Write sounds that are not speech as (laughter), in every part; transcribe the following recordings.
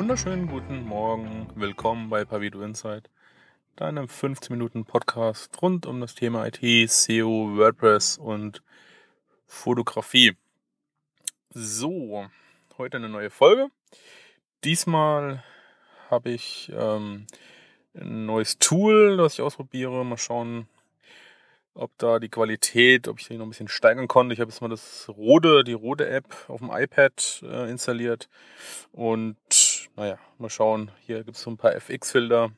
Wunderschönen guten Morgen. Willkommen bei Pavido Insight, deinem 15 Minuten Podcast rund um das Thema IT, SEO, WordPress und Fotografie. So, heute eine neue Folge. Diesmal habe ich ähm, ein neues Tool, das ich ausprobiere. Mal schauen, ob da die Qualität, ob ich die noch ein bisschen steigern konnte. Ich habe jetzt mal das Rode, die Rode App auf dem iPad äh, installiert und naja, mal schauen. Hier gibt es so ein paar FX-Filter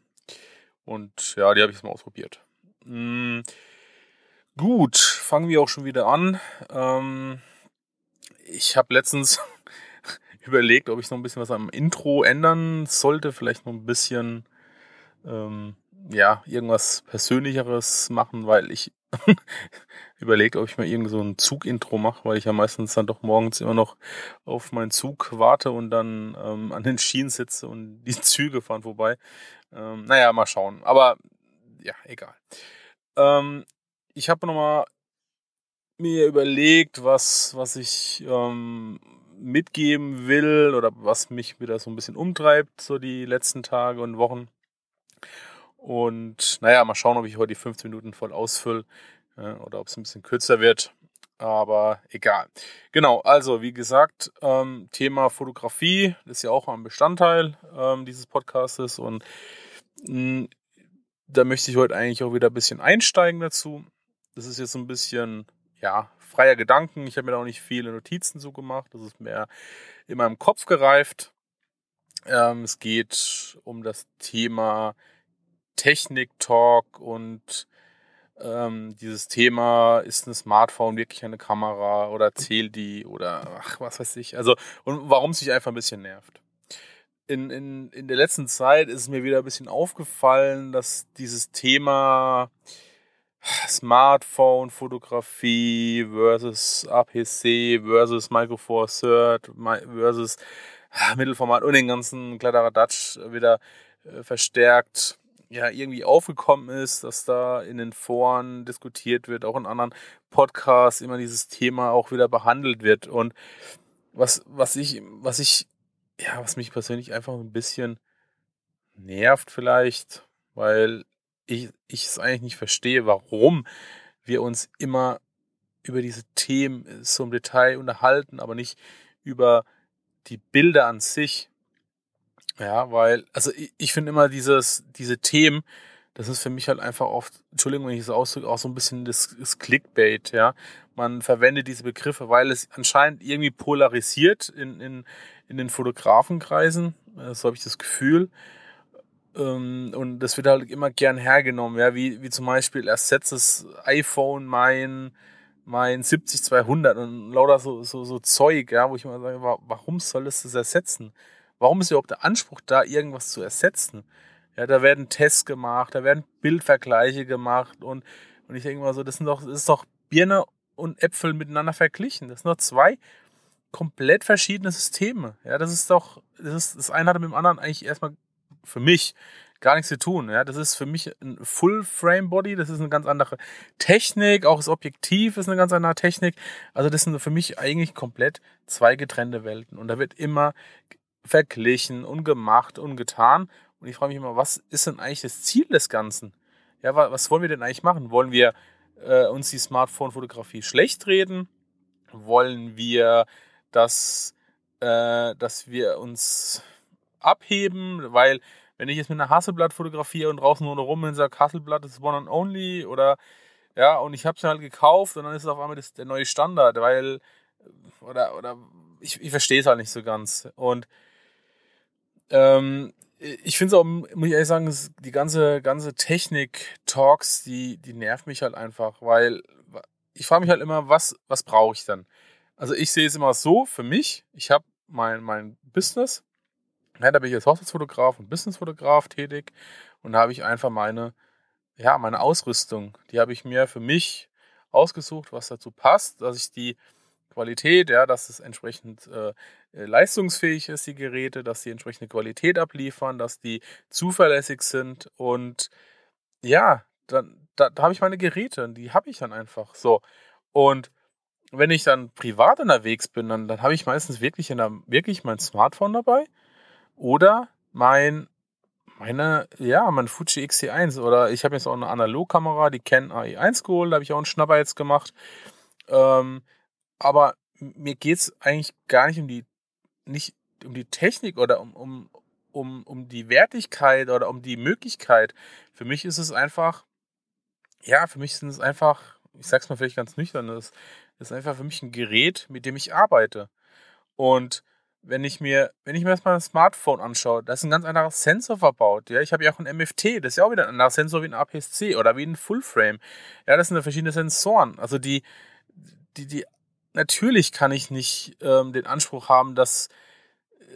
und ja, die habe ich jetzt mal ausprobiert. Hm, gut, fangen wir auch schon wieder an. Ähm, ich habe letztens (laughs) überlegt, ob ich noch ein bisschen was am Intro ändern sollte, vielleicht noch ein bisschen ähm, ja, irgendwas Persönlicheres machen, weil ich (laughs) überlegt, ob ich mal irgend so ein Zug-Intro mache, weil ich ja meistens dann doch morgens immer noch auf meinen Zug warte und dann ähm, an den Schienen sitze und (laughs) die Züge fahren vorbei. Ähm, naja, mal schauen. Aber ja, egal. Ähm, ich habe nochmal mir überlegt, was, was ich ähm, mitgeben will oder was mich wieder so ein bisschen umtreibt, so die letzten Tage und Wochen. Und naja, mal schauen, ob ich heute die 15 Minuten voll ausfülle äh, oder ob es ein bisschen kürzer wird. Aber egal. Genau, also wie gesagt, ähm, Thema Fotografie ist ja auch ein Bestandteil ähm, dieses Podcastes und mh, da möchte ich heute eigentlich auch wieder ein bisschen einsteigen dazu. Das ist jetzt so ein bisschen, ja, freier Gedanken. Ich habe mir da auch nicht viele Notizen zu gemacht. Das ist mehr in meinem Kopf gereift. Ähm, es geht um das Thema Technik-Talk und ähm, dieses Thema, ist ein Smartphone wirklich eine Kamera oder zählt die oder ach, was weiß ich. Also, und warum es sich einfach ein bisschen nervt. In, in, in der letzten Zeit ist mir wieder ein bisschen aufgefallen, dass dieses Thema Smartphone-Fotografie versus APC versus Micro Four Third versus Mittelformat und den ganzen Kladderadatsch wieder äh, verstärkt ja irgendwie aufgekommen ist, dass da in den Foren diskutiert wird, auch in anderen Podcasts immer dieses Thema auch wieder behandelt wird. Und was, was ich, was ich, ja, was mich persönlich einfach ein bisschen nervt vielleicht, weil ich, ich es eigentlich nicht verstehe, warum wir uns immer über diese Themen so im Detail unterhalten, aber nicht über die Bilder an sich. Ja, weil, also ich, ich finde immer dieses, diese Themen, das ist für mich halt einfach oft, Entschuldigung, wenn ich das ausdrücke, auch so ein bisschen das, das Clickbait, ja. Man verwendet diese Begriffe, weil es anscheinend irgendwie polarisiert in, in, in den Fotografenkreisen. So habe ich das Gefühl. Ähm, und das wird halt immer gern hergenommen, ja, wie, wie zum Beispiel ersetzt das iPhone mein, mein 70-200 und lauter so, so, so Zeug, ja, wo ich immer sage, warum soll es das ersetzen? Warum ist überhaupt der Anspruch da, irgendwas zu ersetzen? Ja, da werden Tests gemacht, da werden Bildvergleiche gemacht und, und ich denke mal so, das sind doch, das ist doch Birne und Äpfel miteinander verglichen. Das sind doch zwei komplett verschiedene Systeme. Ja, das ist doch, das ist, das eine hat mit dem anderen eigentlich erstmal für mich gar nichts zu tun. Ja, das ist für mich ein Full Frame Body, das ist eine ganz andere Technik, auch das Objektiv ist eine ganz andere Technik. Also das sind für mich eigentlich komplett zwei getrennte Welten und da wird immer verglichen und gemacht und getan. Und ich frage mich immer, was ist denn eigentlich das Ziel des Ganzen? Ja, was wollen wir denn eigentlich machen? Wollen wir äh, uns die Smartphone-Fotografie schlecht reden? Wollen wir, dass, äh, dass wir uns abheben? Weil, wenn ich jetzt mit einer Hasselblatt fotografiere und draußen nur rum und sage, Hasselblatt ist one and only oder ja, und ich habe es halt gekauft und dann ist es auf einmal das, der neue Standard, weil oder oder ich, ich verstehe es halt nicht so ganz. Und ähm, ich finde es auch, muss ich ehrlich sagen, die ganze, ganze Technik-Talks, die, die nervt mich halt einfach, weil ich frage mich halt immer, was, was brauche ich dann? Also ich sehe es immer so für mich, ich habe mein, mein Business, ja, da bin ich als Hochzeitsfotograf und Businessfotograf tätig und da habe ich einfach meine, ja, meine Ausrüstung, die habe ich mir für mich ausgesucht, was dazu passt, dass ich die Qualität, ja, dass es entsprechend äh, äh, leistungsfähig ist, die Geräte, dass die entsprechende Qualität abliefern, dass die zuverlässig sind und ja, dann da, da habe ich meine Geräte und die habe ich dann einfach so. Und wenn ich dann privat unterwegs bin, dann, dann habe ich meistens wirklich, in der, wirklich mein Smartphone dabei Oder mein, meine, ja, mein Fuji X-T1 oder ich habe jetzt auch eine Analogkamera, die Canon AE1 geholt, da habe ich auch einen Schnapper jetzt gemacht. Ähm, aber mir geht es eigentlich gar nicht um die, nicht um die Technik oder um, um, um, um die Wertigkeit oder um die Möglichkeit. Für mich ist es einfach, ja, für mich sind es einfach, ich sag's mal vielleicht ganz nüchtern, das ist einfach für mich ein Gerät, mit dem ich arbeite. Und wenn ich mir, wenn ich mir das mal ein Smartphone anschaue, da ist ein ganz anderer Sensor verbaut. Ja, ich habe ja auch ein MFT, das ist ja auch wieder ein anderer Sensor wie ein APS-C oder wie ein Fullframe. Ja, das sind ja verschiedene Sensoren. Also die, die, die, natürlich kann ich nicht ähm, den Anspruch haben, dass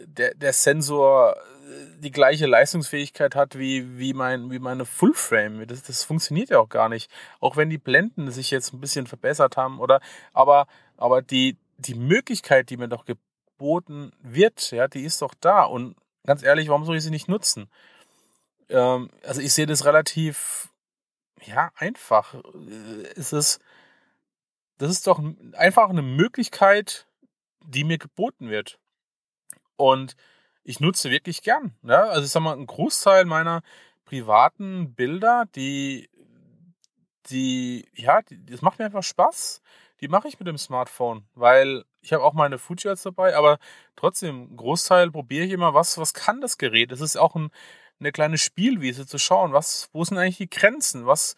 der, der Sensor äh, die gleiche Leistungsfähigkeit hat wie, wie, mein, wie meine Fullframe. Das, das funktioniert ja auch gar nicht. Auch wenn die Blenden sich jetzt ein bisschen verbessert haben, oder aber, aber die, die Möglichkeit, die mir doch geboten wird, ja, die ist doch da. Und ganz ehrlich, warum soll ich sie nicht nutzen? Ähm, also ich sehe das relativ ja, einfach. Äh, es ist, das ist doch einfach eine Möglichkeit, die mir geboten wird. Und ich nutze wirklich gern. Ja? Also ich sag mal, ein Großteil meiner privaten Bilder, die, die, ja, die, das macht mir einfach Spaß. Die mache ich mit dem Smartphone, weil ich habe auch meine Fuji jetzt dabei, aber trotzdem, Großteil probiere ich immer, was, was kann das Gerät? Es ist auch ein, eine kleine Spielwiese zu schauen, was, wo sind eigentlich die Grenzen, was,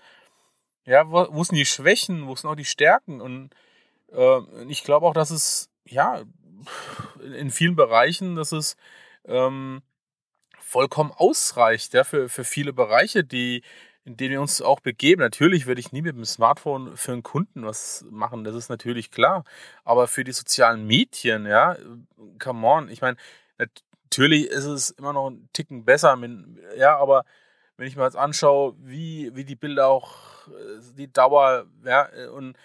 ja, wo, wo sind die Schwächen, wo sind auch die Stärken und äh, ich glaube auch, dass es, ja, in vielen Bereichen, dass es ähm, vollkommen ausreicht, ja, für, für viele Bereiche, die, in denen wir uns auch begeben. Natürlich würde ich nie mit dem Smartphone für einen Kunden was machen, das ist natürlich klar. Aber für die sozialen Medien, ja, come on, ich meine, natürlich ist es immer noch ein Ticken besser, ja, aber wenn ich mir jetzt anschaue, wie, wie die Bilder auch, die Dauer, ja, und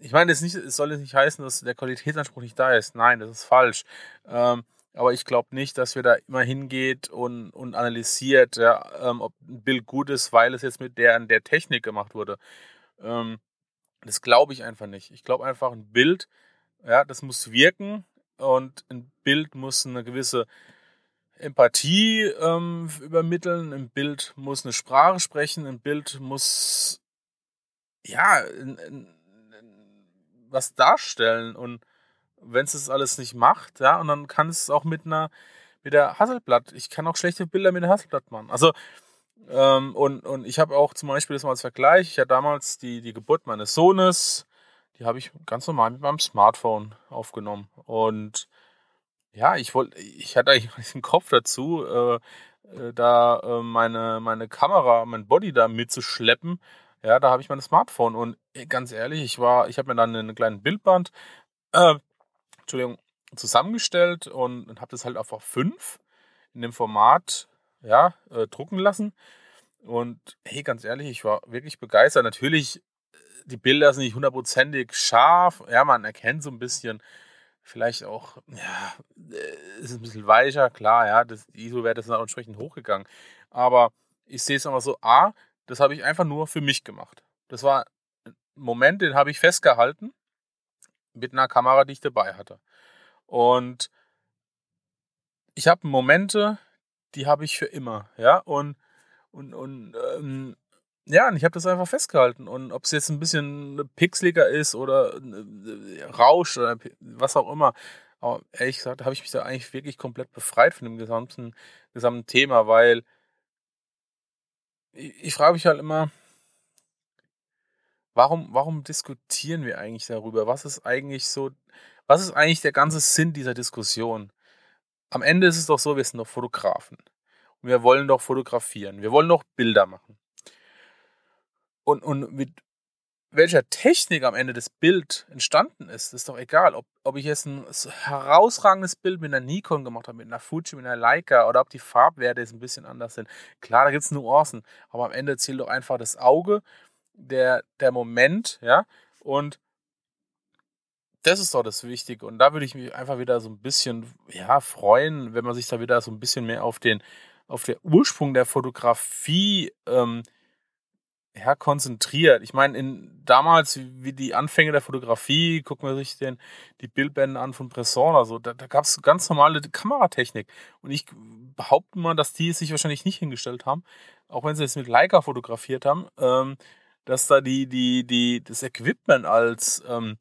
ich meine, es, nicht, es soll jetzt nicht heißen, dass der Qualitätsanspruch nicht da ist. Nein, das ist falsch. Ähm, aber ich glaube nicht, dass wir da immer hingeht und, und analysiert, ja, ähm, ob ein Bild gut ist, weil es jetzt mit der an der Technik gemacht wurde. Ähm, das glaube ich einfach nicht. Ich glaube einfach, ein Bild, ja, das muss wirken und ein Bild muss eine gewisse Empathie ähm, übermitteln, ein Bild muss eine Sprache sprechen, ein Bild muss ja ein, ein, was darstellen. Und wenn es das alles nicht macht, ja, und dann kann es auch mit einer, mit der Hasselblatt, ich kann auch schlechte Bilder mit der Hasselblatt machen. Also, ähm, und, und ich habe auch zum Beispiel das mal als Vergleich, ich hatte damals die, die Geburt meines Sohnes, die habe ich ganz normal mit meinem Smartphone aufgenommen. Und ja, ich wollte, ich hatte eigentlich (laughs) einen Kopf dazu, äh, äh, da äh, meine, meine Kamera, mein Body da mitzuschleppen ja, da habe ich mein Smartphone und ganz ehrlich, ich war, ich habe mir dann einen kleinen Bildband, äh, Entschuldigung, zusammengestellt und, und habe das halt auf 5 in dem Format, ja, äh, drucken lassen. Und hey, ganz ehrlich, ich war wirklich begeistert. Natürlich, äh, die Bilder sind nicht hundertprozentig scharf. Ja, man erkennt so ein bisschen, vielleicht auch, ja, äh, ist ein bisschen weicher, klar, ja, das, die ISO-Werte sind auch entsprechend hochgegangen. Aber ich sehe es immer so, A, das habe ich einfach nur für mich gemacht. Das war ein Moment, den habe ich festgehalten mit einer Kamera, die ich dabei hatte. Und ich habe Momente, die habe ich für immer, ja, und, und, und ähm, ja, und ich habe das einfach festgehalten. Und ob es jetzt ein bisschen pixeliger ist oder äh, Rausch oder was auch immer, aber ehrlich gesagt, habe ich mich da eigentlich wirklich komplett befreit von dem gesamten, gesamten Thema, weil ich, ich frage mich halt immer, warum, warum diskutieren wir eigentlich darüber? Was ist eigentlich so, was ist eigentlich der ganze Sinn dieser Diskussion? Am Ende ist es doch so, wir sind doch Fotografen. Und wir wollen doch fotografieren. Wir wollen doch Bilder machen. Und, und mit welcher Technik am Ende das Bild entstanden ist, ist doch egal. Ob, ob ich jetzt ein herausragendes Bild mit einer Nikon gemacht habe, mit einer Fuji, mit einer Leica oder ob die Farbwerte jetzt ein bisschen anders sind. Klar, da gibt es Nuancen, aber am Ende zählt doch einfach das Auge, der, der Moment, ja, und das ist doch das Wichtige. Und da würde ich mich einfach wieder so ein bisschen, ja, freuen, wenn man sich da wieder so ein bisschen mehr auf den, auf den Ursprung der Fotografie ähm, ja, konzentriert. Ich meine, in damals, wie die Anfänge der Fotografie, gucken wir sich den, die Bildbände an von Bresson oder so, da, da gab es ganz normale Kameratechnik. Und ich behaupte mal, dass die sich wahrscheinlich nicht hingestellt haben, auch wenn sie es mit Leica fotografiert haben, ähm, dass da die, die, die, das Equipment als ähm,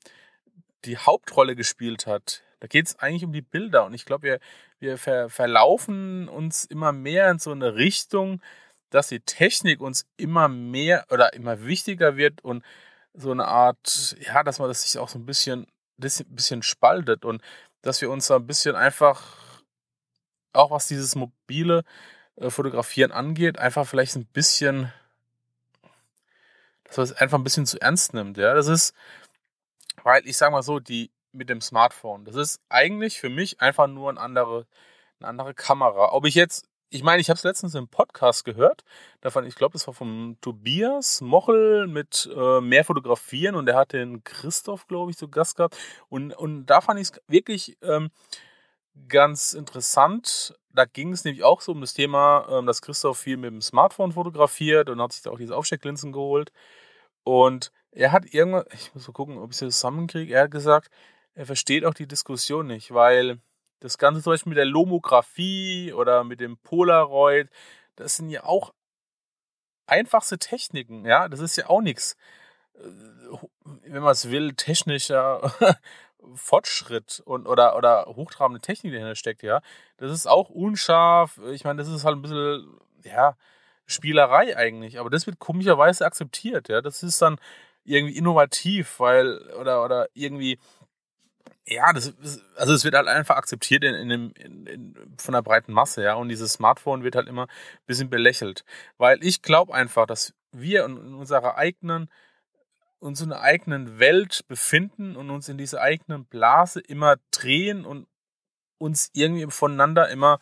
die Hauptrolle gespielt hat. Da geht es eigentlich um die Bilder. Und ich glaube, wir, wir ver verlaufen uns immer mehr in so eine Richtung, dass die Technik uns immer mehr oder immer wichtiger wird und so eine Art, ja, dass man das sich auch so ein bisschen, bisschen spaltet und dass wir uns so ein bisschen einfach, auch was dieses mobile äh, Fotografieren angeht, einfach vielleicht ein bisschen, dass man es einfach ein bisschen zu ernst nimmt. Ja, das ist, weil ich sage mal so, die mit dem Smartphone, das ist eigentlich für mich einfach nur eine andere, eine andere Kamera. Ob ich jetzt ich meine, ich habe es letztens im Podcast gehört. Davon, ich glaube, das war vom Tobias Mochel mit äh, mehr Fotografieren und der hat den Christoph, glaube ich, zu Gast gehabt. Und, und da fand ich es wirklich ähm, ganz interessant. Da ging es nämlich auch so um das Thema, ähm, dass Christoph viel mit dem Smartphone fotografiert und hat sich da auch diese Aufstecklinsen geholt. Und er hat irgendwann, ich muss mal gucken, ob ich es zusammenkriege, er hat gesagt, er versteht auch die Diskussion nicht, weil das Ganze zum Beispiel mit der Lomographie oder mit dem Polaroid, das sind ja auch einfachste Techniken, ja, das ist ja auch nichts, äh, wenn man es will, technischer (laughs) Fortschritt und oder, oder hochtrabende Technik, dahinter steckt, ja. Das ist auch unscharf. Ich meine, das ist halt ein bisschen, ja, Spielerei eigentlich. Aber das wird komischerweise akzeptiert, ja. Das ist dann irgendwie innovativ, weil, oder, oder irgendwie ja, das, also es wird halt einfach akzeptiert in, in, dem, in, in, von der breiten Masse, ja. Und dieses Smartphone wird halt immer ein bisschen belächelt. Weil ich glaube einfach, dass wir in, in unserer eigenen, uns in einer eigenen Welt befinden und uns in dieser eigenen Blase immer drehen und uns irgendwie voneinander immer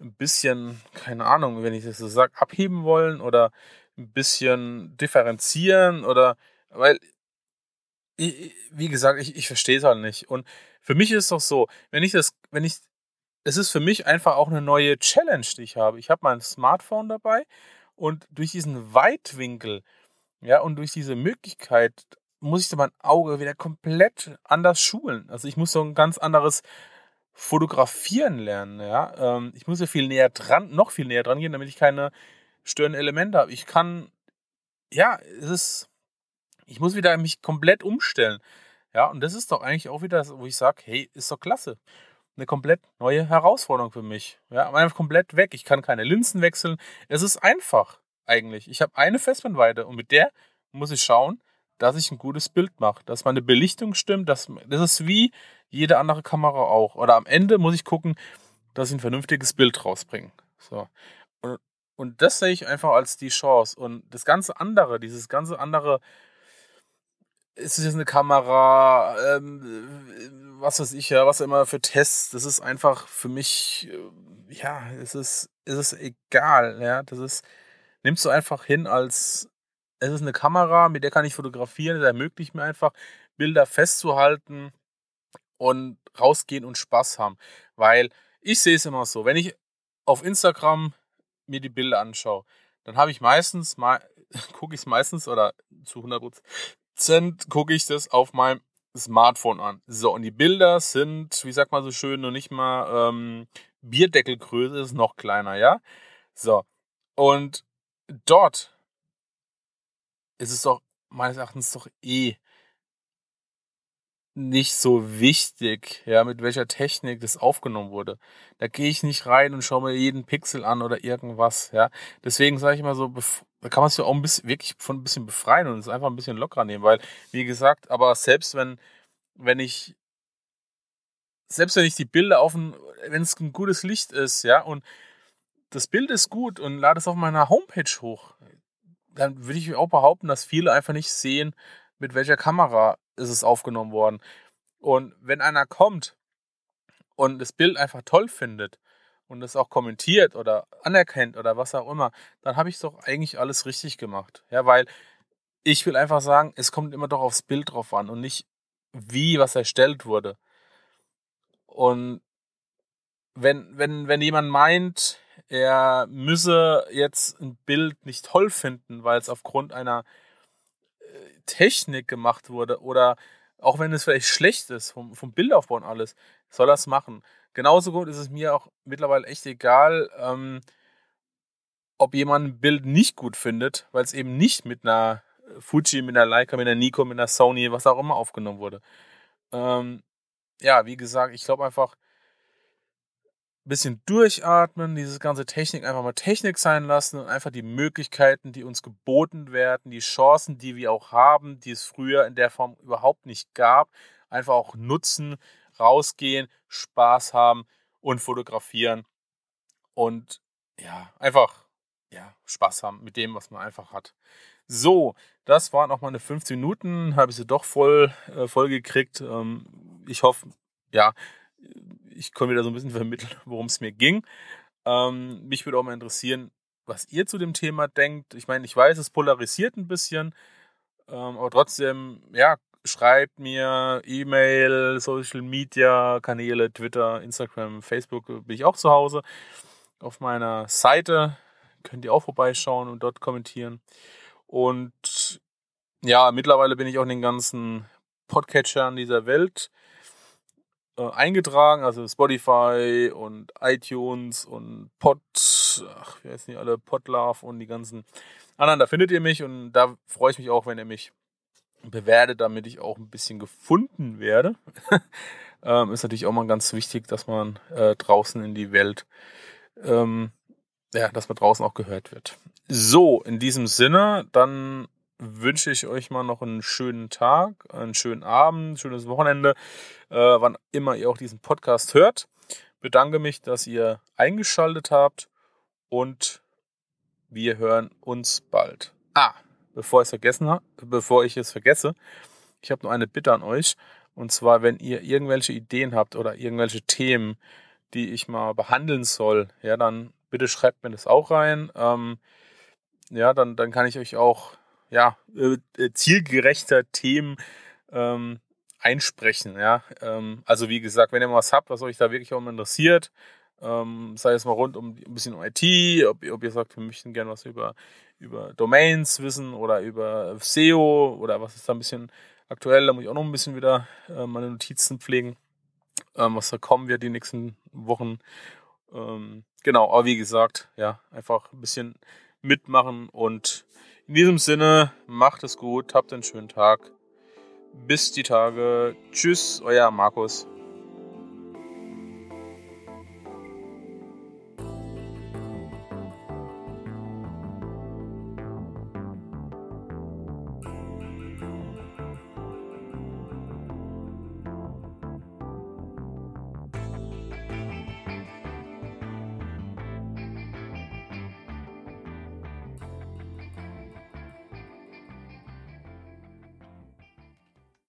ein bisschen, keine Ahnung, wenn ich das so sage, abheben wollen oder ein bisschen differenzieren oder weil wie gesagt, ich, ich verstehe es halt nicht. Und für mich ist es doch so, wenn ich das, wenn ich, es ist für mich einfach auch eine neue Challenge, die ich habe. Ich habe mein Smartphone dabei und durch diesen Weitwinkel, ja, und durch diese Möglichkeit muss ich mein Auge wieder komplett anders schulen. Also ich muss so ein ganz anderes Fotografieren lernen, ja. Ähm, ich muss ja viel näher dran, noch viel näher dran gehen, damit ich keine störenden Elemente habe. Ich kann, ja, es ist, ich muss wieder mich komplett umstellen. Ja, und das ist doch eigentlich auch wieder, wo ich sage, hey, ist doch klasse. Eine komplett neue Herausforderung für mich. Ja, einfach komplett weg. Ich kann keine Linsen wechseln. Es ist einfach eigentlich. Ich habe eine Festbrennweite und mit der muss ich schauen, dass ich ein gutes Bild mache, dass meine Belichtung stimmt. Dass, das ist wie jede andere Kamera auch. Oder am Ende muss ich gucken, dass ich ein vernünftiges Bild rausbringe. So. Und, und das sehe ich einfach als die Chance. Und das ganze andere, dieses ganze andere ist es jetzt eine Kamera, ähm, was weiß ich ja, was immer für Tests, das ist einfach für mich, äh, ja, es ist, es ist egal, ja, das ist, nimmst du einfach hin als, es ist eine Kamera, mit der kann ich fotografieren, das ermöglicht mir einfach, Bilder festzuhalten und rausgehen und Spaß haben, weil ich sehe es immer so, wenn ich auf Instagram mir die Bilder anschaue, dann habe ich meistens (laughs) gucke ich es meistens oder zu 100 gucke ich das auf meinem Smartphone an. So, und die Bilder sind, wie sagt man so schön, noch nicht mal ähm, Bierdeckelgröße, ist noch kleiner, ja? So, und dort ist es doch meines Erachtens doch eh nicht so wichtig, ja, mit welcher Technik das aufgenommen wurde. Da gehe ich nicht rein und schaue mir jeden Pixel an oder irgendwas, ja. Deswegen sage ich immer so, da kann man sich auch ein bisschen, wirklich von ein bisschen befreien und es einfach ein bisschen lockerer nehmen, weil, wie gesagt, aber selbst wenn, wenn ich, selbst wenn ich die Bilder auf ein, wenn es ein gutes Licht ist, ja, und das Bild ist gut und lade es auf meiner Homepage hoch, dann würde ich auch behaupten, dass viele einfach nicht sehen, mit welcher Kamera ist es aufgenommen worden. Und wenn einer kommt und das Bild einfach toll findet und es auch kommentiert oder anerkennt oder was auch immer, dann habe ich doch eigentlich alles richtig gemacht. Ja, weil ich will einfach sagen, es kommt immer doch aufs Bild drauf an und nicht wie was erstellt wurde. Und wenn, wenn, wenn jemand meint, er müsse jetzt ein Bild nicht toll finden, weil es aufgrund einer Technik gemacht wurde oder auch wenn es vielleicht schlecht ist, vom, vom Bildaufbau und alles, soll es machen. Genauso gut ist es mir auch mittlerweile echt egal, ähm, ob jemand ein Bild nicht gut findet, weil es eben nicht mit einer Fuji, mit einer Leica, mit einer Nikon, mit einer Sony, was auch immer aufgenommen wurde. Ähm, ja, wie gesagt, ich glaube einfach, ein bisschen durchatmen, dieses ganze Technik einfach mal Technik sein lassen und einfach die Möglichkeiten, die uns geboten werden, die Chancen, die wir auch haben, die es früher in der Form überhaupt nicht gab, einfach auch nutzen, rausgehen, Spaß haben und fotografieren und ja, einfach ja, Spaß haben mit dem, was man einfach hat. So, das waren auch meine 15 Minuten, habe ich sie doch voll, äh, voll gekriegt. Ähm, ich hoffe, ja, ich konnte wieder so ein bisschen (laughs) vermitteln, worum es mir ging. Ähm, mich würde auch mal interessieren, was ihr zu dem Thema denkt. Ich meine, ich weiß, es polarisiert ein bisschen, ähm, aber trotzdem, ja, schreibt mir E-Mail, Social Media Kanäle, Twitter, Instagram, Facebook, bin ich auch zu Hause. Auf meiner Seite könnt ihr auch vorbeischauen und dort kommentieren. Und ja, mittlerweile bin ich auch in den ganzen Podcatchern dieser Welt äh, eingetragen, also Spotify und iTunes und Pod, ach, wie heißen die alle, Podlove und die ganzen anderen, da findet ihr mich und da freue ich mich auch, wenn ihr mich bewertet, damit ich auch ein bisschen gefunden werde. (laughs) ähm, ist natürlich auch mal ganz wichtig, dass man äh, draußen in die Welt, ähm, ja, dass man draußen auch gehört wird. So, in diesem Sinne, dann wünsche ich euch mal noch einen schönen Tag, einen schönen Abend, schönes Wochenende, äh, wann immer ihr auch diesen Podcast hört. Bedanke mich, dass ihr eingeschaltet habt und wir hören uns bald. Ah, bevor ich es vergessen habe, bevor ich es vergesse, ich habe nur eine Bitte an euch. Und zwar, wenn ihr irgendwelche Ideen habt oder irgendwelche Themen, die ich mal behandeln soll, ja, dann bitte schreibt mir das auch rein. Ähm, ja, dann, dann kann ich euch auch ja, äh, äh, zielgerechter Themen ähm, einsprechen. Ja? Ähm, also wie gesagt, wenn ihr mal was habt, was euch da wirklich auch interessiert, ähm, sei es mal rund um ein bisschen um IT, ob, ob ihr sagt, wir möchten gerne was über, über Domains wissen oder über SEO oder was ist da ein bisschen aktuell, da muss ich auch noch ein bisschen wieder äh, meine Notizen pflegen, ähm, was da kommen wird die nächsten Wochen. Ähm, genau, aber wie gesagt, ja, einfach ein bisschen mitmachen und in diesem Sinne, macht es gut, habt einen schönen Tag. Bis die Tage. Tschüss, euer Markus.